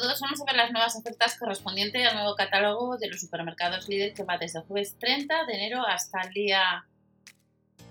todos, vamos a ver las nuevas ofertas correspondientes al nuevo catálogo de los supermercados líder que va desde jueves 30 de enero hasta el día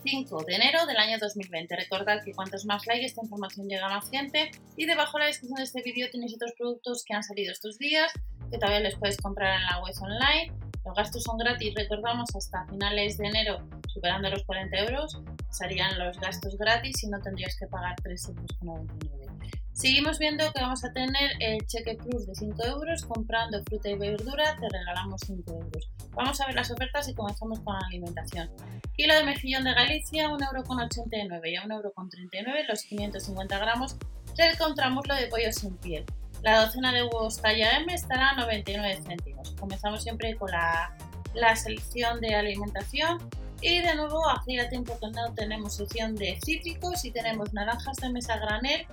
5 de enero del año 2020. Recordad que cuantos más likes esta información llega a más gente y debajo en la descripción de este vídeo tenéis otros productos que han salido estos días que todavía les podéis comprar en la web online. Los gastos son gratis, recordamos, hasta finales de enero, superando los 40 euros, serían los gastos gratis y no tendrías que pagar 3,99 euros. Seguimos viendo que vamos a tener el cheque plus de 5 euros. Comprando fruta y verdura te regalamos 5 euros. Vamos a ver las ofertas y comenzamos con la alimentación. Kilo de mejillón de Galicia, 1,89€ y a 1,39€ los 550 gramos del contramuslo de pollo sin piel. La docena de huevos talla M estará a 99 céntimos. Comenzamos siempre con la, la selección de alimentación y de nuevo, hacía tiempo que no tenemos sección de cítricos y tenemos naranjas de mesa granel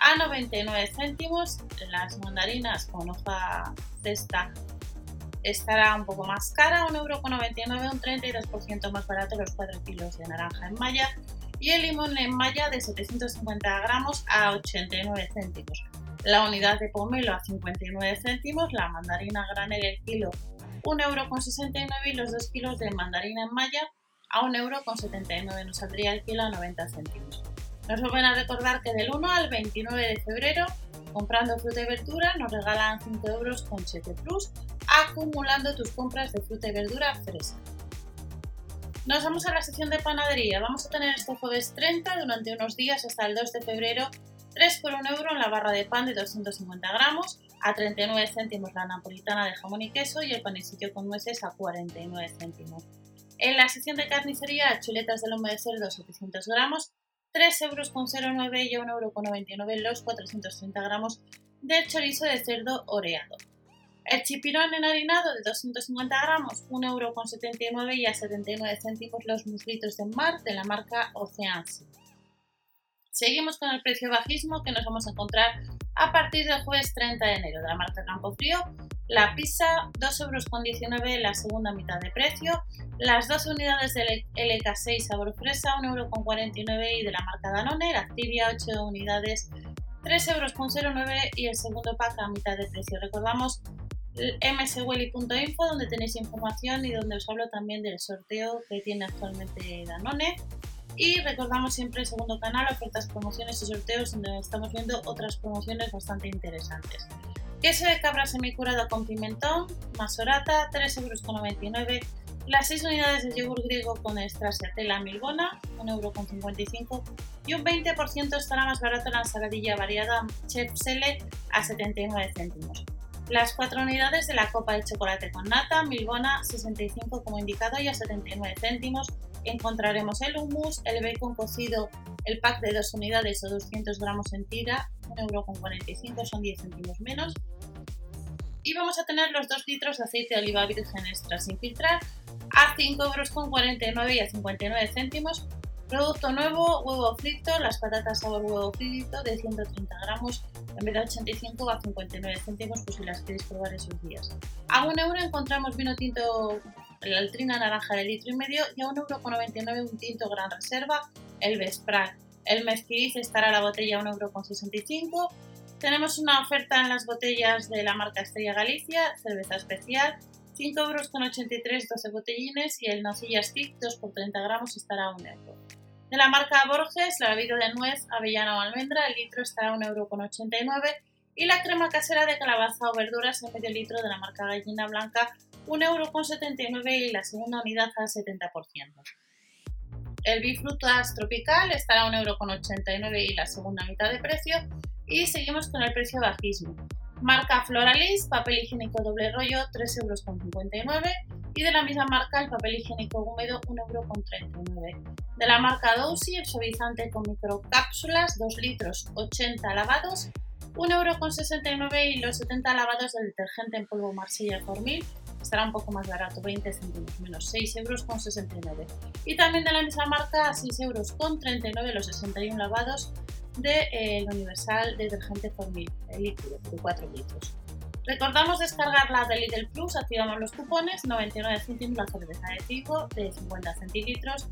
a 99 céntimos. Las mandarinas con hoja cesta estará un poco más cara, 1,99€, un 32% más barato los 4 kilos de naranja en malla y el limón en malla de 750 gramos a 89 céntimos. La unidad de pomelo a 59 céntimos, la mandarina granel el kilo 1,69€ y los 2 kilos de mandarina en malla a 1,79€. Nos saldría el kilo a 90 céntimos. Nos vuelven a recordar que del 1 al 29 de febrero, comprando fruta y verdura, nos regalan 5 euros con Cheque Plus, acumulando tus compras de fruta y verdura fresca. Nos vamos a la sección de panadería. Vamos a tener este jueves 30 durante unos días hasta el 2 de febrero 3 por 1 euro en la barra de pan de 250 gramos, a 39 céntimos la napolitana de jamón y queso y el panecillo con nueces a 49 céntimos. En la sección de carnicería, chuletas de lomo de cerdo 700 gramos 3,09 euros y 1,99 euros los 430 gramos de chorizo de cerdo oreado. El chipirón enharinado de 250 gramos, 1,79 euro y a 79 céntimos los muslitos de mar de la marca Oceansi. Seguimos con el precio bajismo que nos vamos a encontrar a partir del jueves 30 de enero de la marca Campo Frío. La pizza 2,19 euros la segunda mitad de precio las dos unidades del LK6 sabor fresa, 1,49€ y de la marca Danone, la Activia 8 unidades, 3,09€ y el segundo pack a mitad de precio. Recordamos mswelly.info donde tenéis información y donde os hablo también del sorteo que tiene actualmente Danone. Y recordamos siempre el segundo canal, ofertas, promociones y sorteos, donde estamos viendo otras promociones bastante interesantes. Queso de cabra semicurado con pimentón, masorata, 3,99€ las 6 unidades de yogur griego con tela milbona, 1,55€ y un 20% estará más barato la ensaladilla variada Chef Sele a 79 céntimos. Las 4 unidades de la copa de chocolate con nata, milbona, 65 como indicado y a 79 céntimos. Encontraremos el hummus, el bacon cocido, el pack de 2 unidades o 200 gramos en tira, 1,45€, son 10 céntimos menos. Y vamos a tener los 2 litros de aceite de oliva virgen extra sin filtrar a 5,49 euros y a 59 céntimos. Producto nuevo, huevo frito, las patatas sabor huevo frito de 130 gramos en vez de 85 a 59 céntimos, pues si las queréis probar esos días. A un euro encontramos vino tinto, la altrina naranja de litro y medio y a 1,99 euro un tinto gran reserva, el Vespral. El mezquiriz estará la botella a 1,65 euro. Tenemos una oferta en las botellas de la marca Estrella Galicia, cerveza especial, 5 euros con 83, 12 botellines y el nocilla stick 2 por 30 gramos estará a 1 euro. De la marca Borges, la bebida de nuez, avellana o almendra, el litro estará a 1 euro con 89 y la crema casera de calabaza o verduras en medio litro de la marca Gallina Blanca 1 euro con 79 y la segunda unidad al 70%. El bifrutas tropical estará a 1 euro con 89 y la segunda mitad de precio y seguimos con el precio bajismo. Marca Floralis, papel higiénico doble rollo, 3,59 euros. Y de la misma marca, el papel higiénico húmedo, 1,39 euros. De la marca Dousi, el suavizante con microcápsulas, 2 litros, 80 lavados, 1,69 euros. Y los 70 lavados del detergente en polvo Marsella Formil estará un poco más barato, 20 céntimos menos, 6,69 euros. Y también de la misma marca, 6,39 euros los 61 lavados de, Universal Detergente Formil, el líquido, de 4 litros. Recordamos descargar la de Lidl Plus, activamos los cupones, 99 céntimos la cerveza de Tigo de 50 centilitros,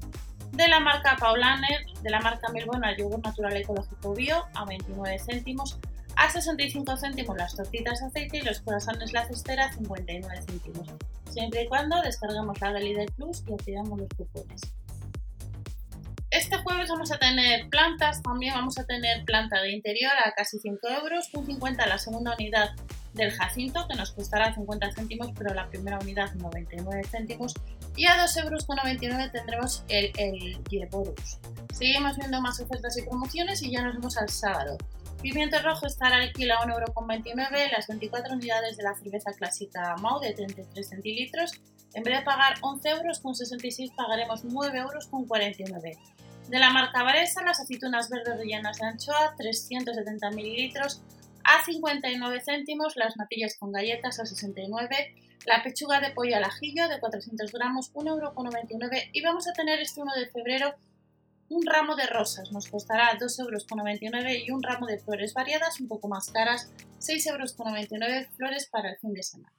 de la marca Paulaner, de la marca Milbona, yogur natural ecológico bio a 29 céntimos, a 65 céntimos las tortitas de aceite y los croissants la cestera a 59 céntimos, siempre y cuando descarguemos la del Plus y activemos los cupones. Este jueves vamos a tener plantas, también vamos a tener planta de interior a casi 5 euros, un 50 la segunda unidad del Jacinto, que nos costará 50 céntimos, pero la primera unidad 99 céntimos, y a 2,99 euros tendremos el, el Seguimos viendo más ofertas y promociones y ya nos vemos al sábado. Pimiento rojo estará al kilo a 1,29€, las 24 unidades de la cerveza clásica Mau de 33 centilitros. En vez de pagar 11 euros con 66 pagaremos 9 euros con 49. De la marca Varesa, las aceitunas verdes rellenas de anchoa, 370 mililitros a 59 céntimos, las natillas con galletas a 69, la pechuga de pollo al ajillo de 400 gramos, 1,99 euros y vamos a tener este 1 de febrero un ramo de rosas, nos costará 2,99 euros y un ramo de flores variadas, un poco más caras, 6,99 euros flores para el fin de semana.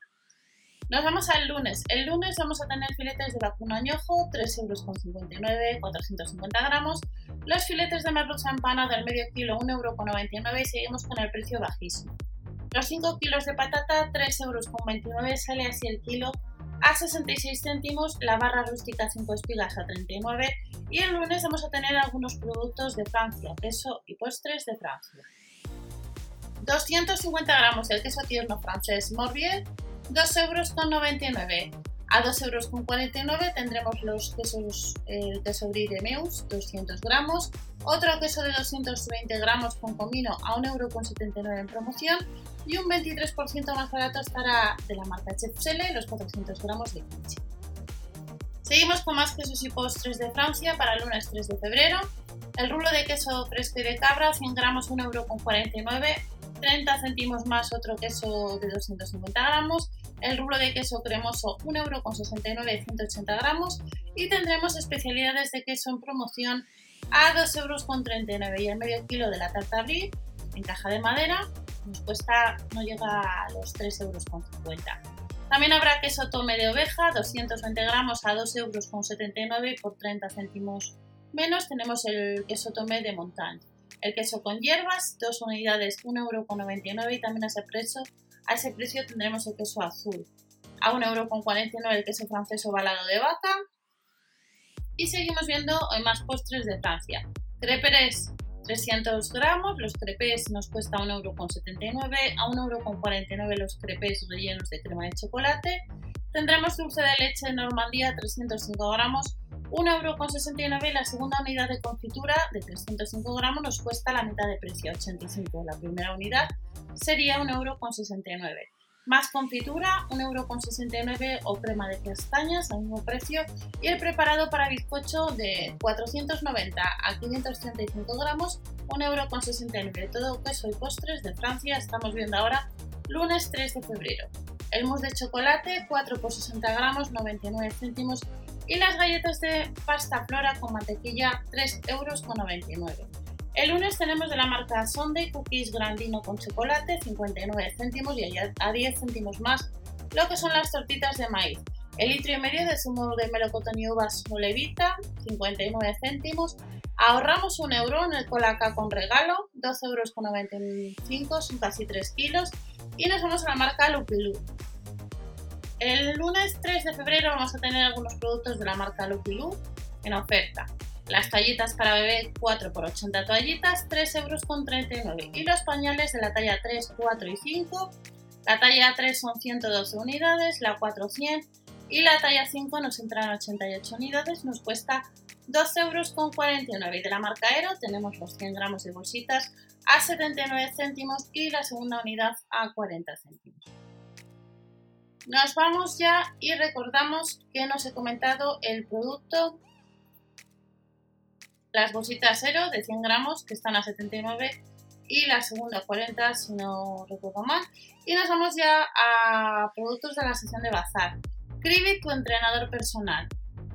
Nos vamos al lunes. El lunes vamos a tener filetes de vacuno añojo, 3,59 euros, 450 gramos. Los filetes de merluza empanada del medio kilo, 1,99 euros y seguimos con el precio bajísimo. Los 5 kilos de patata, 3,29 euros, sale así el kilo a 66 céntimos, la barra rústica 5 espigas a 39 y el lunes vamos a tener algunos productos de Francia, queso y postres de Francia. 250 gramos del queso tierno francés Morbier, 2,99 euros. A 2,49 euros tendremos los quesos, el queso brie de Meus, 200 gramos, otro queso de 220 gramos con comino a 1,79 euros en promoción y un 23% más barato estará de la marca Chef los 400 gramos de kimchi. Seguimos con más quesos y postres de Francia para el lunes 3 de febrero. El rulo de queso fresco de cabra, 100 gramos, 1,49€, 30 céntimos más otro queso de 250 gramos, el rulo de queso cremoso 1,69€, 180 gramos y tendremos especialidades de queso en promoción a 2,39€ y el medio kilo de la tarta brie en caja de madera nos cuesta, no llega a los 3,50€. También habrá queso tome de oveja, 220 gramos a 2,79€ y por 30 céntimos menos tenemos el queso tome de montaña. El queso con hierbas, dos unidades, 1,99€ y también a ese, precio, a ese precio tendremos el queso azul. A 1,49€ el queso francés ovalado de vaca. Y seguimos viendo hoy más postres de Francia. Crepes 300 gramos, los crepes nos cuesta 1,79€, a 1,49€ los crepes rellenos de crema de chocolate. Tendremos dulce de leche Normandía 305 gramos, 1,69€ y la segunda unidad de confitura de 305 gramos nos cuesta la mitad de precio, 85. La primera unidad sería 1,69€. Más confitura, 1,69€ o crema de castañas al mismo precio y el preparado para bizcocho de 490 a 535 gramos, 1,69€. Todo queso y postres de Francia estamos viendo ahora lunes 3 de febrero. El mousse de chocolate, 4 por 60 gramos, 99 céntimos y las galletas de pasta flora con mantequilla 3,99 euros. El lunes tenemos de la marca Sunday Cookies Grandino con chocolate 59 céntimos y a 10 céntimos más lo que son las tortitas de maíz. El litro y medio de zumo de melocotón y uvas Molevita 59 céntimos. Ahorramos un euro en el colaca con regalo, 2,95 euros, son casi 3 kilos. Y nos vamos a la marca Lupilú, el lunes 3 de febrero vamos a tener algunos productos de la marca Lucky Lu en oferta. Las toallitas para bebé 4 x 80 toallitas, 3,39 euros. Y los pañales de la talla 3, 4 y 5. La talla 3 son 112 unidades, la 4 100 y la talla 5 nos entran 88 unidades, nos cuesta 2,49 euros. Y de la marca Aero tenemos los 100 gramos de bolsitas a 79 céntimos y la segunda unidad a 40 céntimos. Nos vamos ya y recordamos que nos he comentado el producto, las bolsitas cero de 100 gramos que están a 79 y la segunda 40 si no recuerdo mal. Y nos vamos ya a productos de la sesión de bazar. Cribit, tu entrenador personal.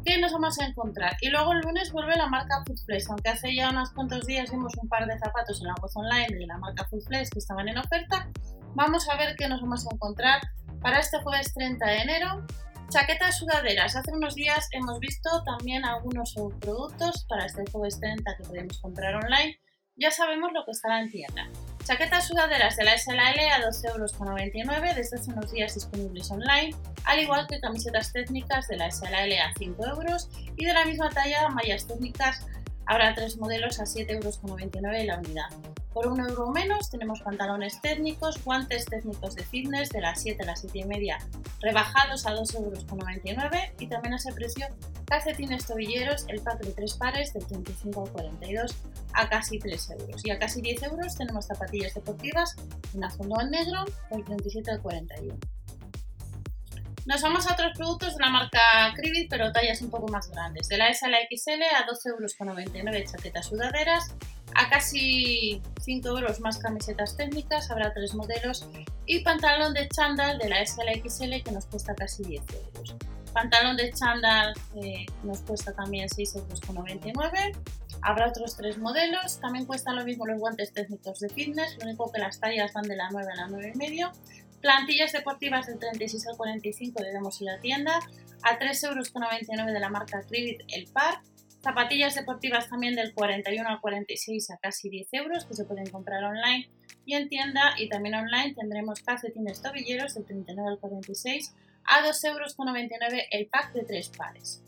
¿Qué nos vamos a encontrar? Y luego el lunes vuelve la marca Foodflex, aunque hace ya unos cuantos días vimos un par de zapatos en la web online de la marca Foodflex que estaban en oferta. Vamos a ver qué nos vamos a encontrar para este jueves 30 de enero. Chaquetas sudaderas. Hace unos días hemos visto también algunos productos para este jueves 30 que podemos comprar online. Ya sabemos lo que estará en tienda. Chaquetas sudaderas de la SLL a 12,99 euros desde hace unos días disponibles online, al igual que camisetas técnicas de la SLL a 5 euros y de la misma talla mallas técnicas habrá tres modelos a 7,99 euros la unidad. Por un euro menos tenemos pantalones técnicos, guantes técnicos de fitness de las 7 a las 7 y media rebajados a 2,99 euros y también a ese precio calcetines tobilleros, el pack de 3 pares del 35 al 42 a casi 3 euros y a casi 10 euros tenemos zapatillas deportivas en azul negro del 37 al 41. Nos vamos a otros productos de la marca Cribit, pero tallas un poco más grandes. De la S a la XL a 12,99 euros chaquetas sudaderas, a casi 5 euros más camisetas técnicas, habrá tres modelos, y pantalón de chándal de la S a la XL que nos cuesta casi 10 euros. Pantalón de chándal eh, nos cuesta también 6,99 euros. Habrá otros tres modelos, también cuestan lo mismo los guantes técnicos de fitness, lo único que las tallas van de la 9 a la 9 y medio Plantillas deportivas del 36 al 45 de Demos y la tienda, a 3,99 euros de la marca Cribit el par. Zapatillas deportivas también del 41 al 46 a casi 10 euros que se pueden comprar online y en tienda y también online tendremos calcetines tobilleros del 39 al 46 a 2,99 euros el pack de 3 pares.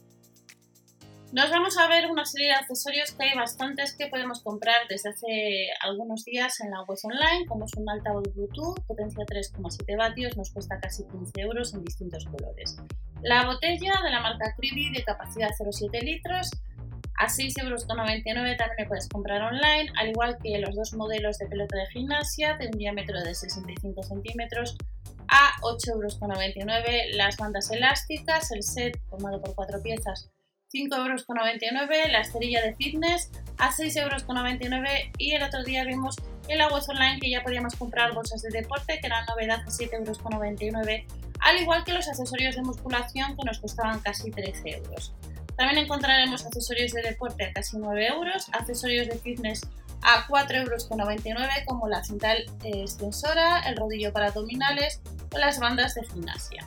Nos vamos a ver una serie de accesorios que hay bastantes que podemos comprar desde hace algunos días en la web online, como es un altavoz Bluetooth, potencia 3,7 vatios, nos cuesta casi 15 euros en distintos colores. La botella de la marca Cribi de capacidad 0,7 litros a 6,99 euros también le puedes comprar online, al igual que los dos modelos de pelota de gimnasia de un diámetro de 65 centímetros a 8,99 euros. Las bandas elásticas, el set formado por cuatro piezas 5,99 euros, la esterilla de fitness a 6,99 euros y el otro día vimos en la web online que ya podíamos comprar bolsas de deporte que eran novedad a 7,99 euros, al igual que los accesorios de musculación que nos costaban casi 13 euros. También encontraremos accesorios de deporte a casi 9 euros, accesorios de fitness a 4,99 euros como la cinta extensora, el rodillo para abdominales o las bandas de gimnasia.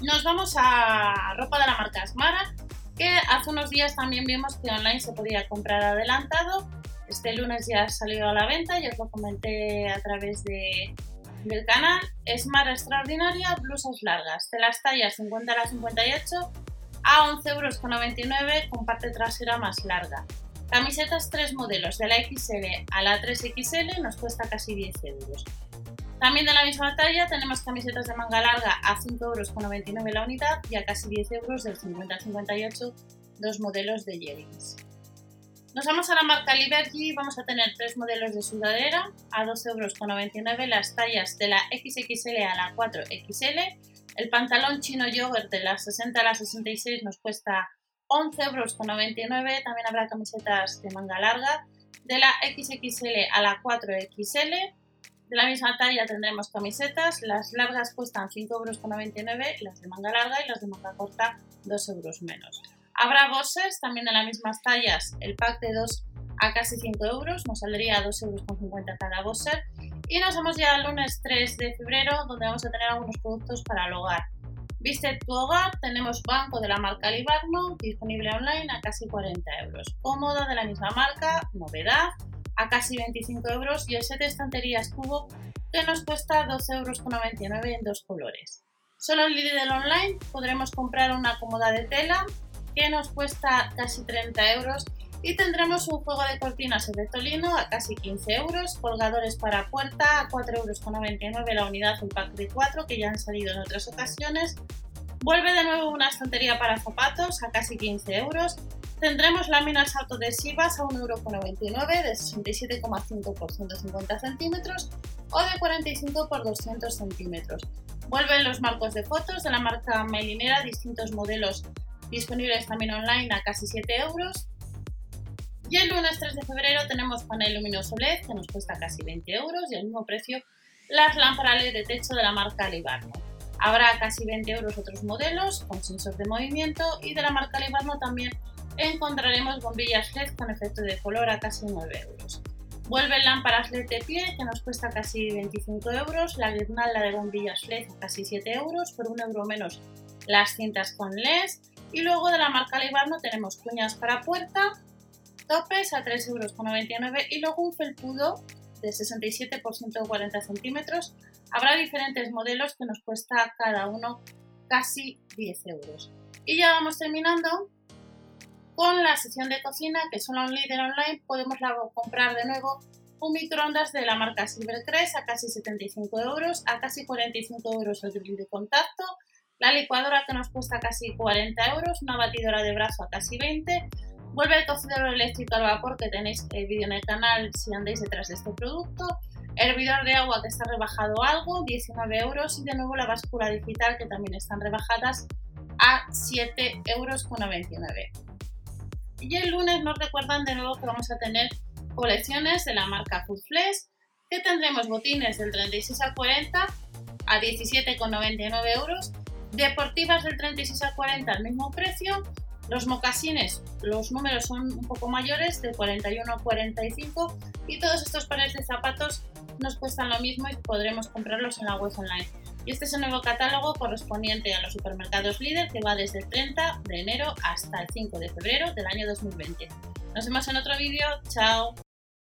Nos vamos a ropa de la marca Asmara que hace unos días también vimos que online se podía comprar adelantado. Este lunes ya ha salido a la venta, ya os lo comenté a través de, del canal. Smart Extraordinaria, blusas largas, de las tallas 50 a 58 a 11,99 euros con parte trasera más larga. Camisetas 3 modelos, de la XL a la 3XL nos cuesta casi 10 euros. También de la misma talla tenemos camisetas de manga larga a 5,99 euros la unidad y a casi 10 euros del 50 al 58 dos modelos de jeggings. Nos vamos a la marca Liberty, vamos a tener tres modelos de sudadera a 2,99 euros las tallas de la XXL a la 4XL. El pantalón chino yogurt de la 60 a la 66 nos cuesta 11,99 euros. También habrá camisetas de manga larga de la XXL a la 4XL de la misma talla tendremos camisetas, las largas cuestan 5,99 euros, las de manga larga y las de manga corta 2 euros menos. Habrá boxers también de las mismas tallas, el pack de 2 a casi 5 euros, nos saldría a 2,50 euros cada boxer. Y nos vamos ya al lunes 3 de febrero, donde vamos a tener algunos productos para el hogar. Viste tu hogar, tenemos banco de la marca Libarno, disponible online a casi 40 euros. Cómoda de la misma marca, novedad, a casi 25 euros y el set de estanterías cubo que nos cuesta 12,99 euros en dos colores. Solo en Lidl Online podremos comprar una cómoda de tela que nos cuesta casi 30 euros y tendremos un juego de cortinas efecto lino a casi 15 euros, colgadores para puerta a 4,99 euros la unidad, un pack de 4 que ya han salido en otras ocasiones. Vuelve de nuevo una estantería para zapatos a casi 15 euros Tendremos láminas autoadhesivas a 1,99€ de 67,5 por 150 centímetros o de 45 por 200 centímetros. Vuelven los marcos de fotos de la marca Melinera, distintos modelos disponibles también online a casi 7 euros. Y el lunes 3 de febrero tenemos panel luminoso LED que nos cuesta casi 20 euros y al mismo precio las lámparas LED de techo de la marca Libarno. Habrá casi 20 euros otros modelos con sensor de movimiento y de la marca Libarno también encontraremos bombillas LED con efecto de color a casi 9 euros. Vuelven lámparas LED de pie que nos cuesta casi 25 euros, la guirnalda de bombillas LED casi 7 euros, por un euro menos las cintas con LED y luego de la marca Libarno tenemos cuñas para puerta, topes a 3,99 euros y luego un felpudo de 67 por 140 centímetros. Habrá diferentes modelos que nos cuesta cada uno casi 10 euros. Y ya vamos terminando con la sección de cocina, que son un líder online. Podemos comprar de nuevo un microondas de la marca Silvercrest a casi 75 euros, a casi 45 euros el grill de contacto, la licuadora que nos cuesta casi 40 euros, una batidora de brazo a casi 20, vuelve el cocinero eléctrico al vapor que tenéis el vídeo en el canal si andáis detrás de este producto, hervidor de agua que está rebajado algo, 19 euros y de nuevo la báscula digital que también están rebajadas a 7,99 euros. Y el lunes nos recuerdan de nuevo que vamos a tener colecciones de la marca Foodflex, que tendremos botines del 36 al 40 a 17,99 euros, deportivas del 36 al 40 al mismo precio, los mocasines, los números son un poco mayores, de 41 a 45, y todos estos pares de zapatos nos cuestan lo mismo y podremos comprarlos en la web online. Y este es el nuevo catálogo correspondiente a los supermercados líder que va desde el 30 de enero hasta el 5 de febrero del año 2020. Nos vemos en otro vídeo. Chao.